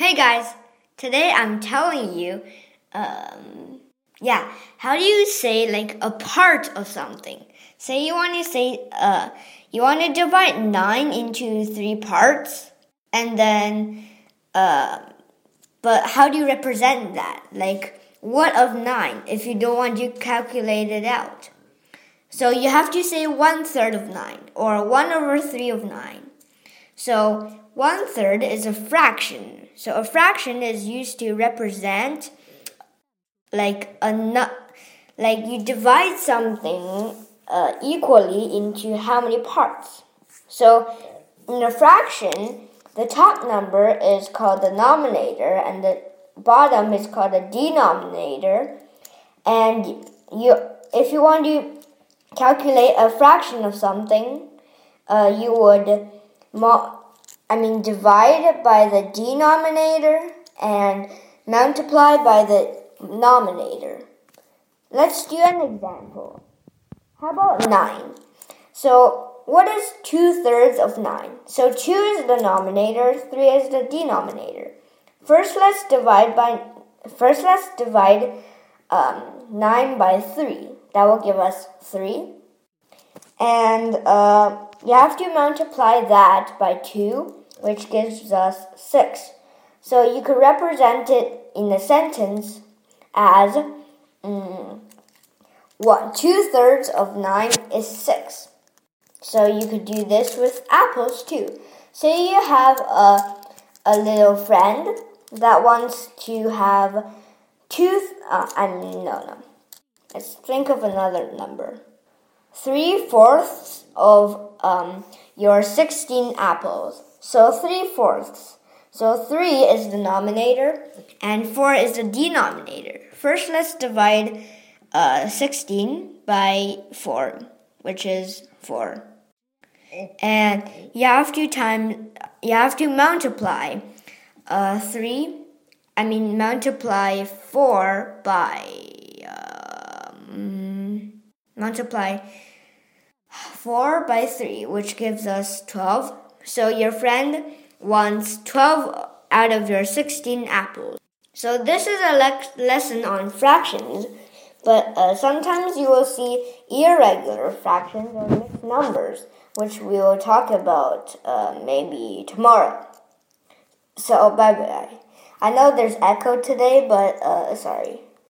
Hey guys, today I'm telling you, um, yeah, how do you say like a part of something? Say you want to say, uh, you want to divide nine into three parts, and then, uh, but how do you represent that? Like, what of nine if you don't want to calculate it out? So you have to say one third of nine or one over three of nine. So one third is a fraction. So a fraction is used to represent like a like you divide something uh, equally into how many parts. So in a fraction, the top number is called the numerator and the bottom is called the denominator. And you, if you want to calculate a fraction of something, uh, you would I mean, divide by the denominator and multiply by the numerator. Let's do an example. How about 9? So, what is 2 thirds of 9? So, 2 is the numerator, 3 is the denominator. First, let's divide by first let's divide um, 9 by 3. That will give us 3. And uh, you have to multiply that by 2 which gives us 6. So you could represent it in a sentence as um, what two thirds of 9 is 6. So you could do this with apples too. Say you have a, a little friend that wants to have two, uh, I mean, no, no. Let's think of another number. Three fourths of um, your 16 apples. So 3 fourths. So 3 is the denominator and 4 is the denominator. First, let's divide uh, 16 by 4, which is 4. And you have to time you have to multiply uh, 3 I mean multiply 4 by um, multiply 4 by 3 which gives us 12 so your friend wants 12 out of your 16 apples. So this is a le lesson on fractions, but uh, sometimes you will see irregular fractions or mixed numbers, which we will talk about uh, maybe tomorrow. So bye bye. I know there's echo today, but uh, sorry.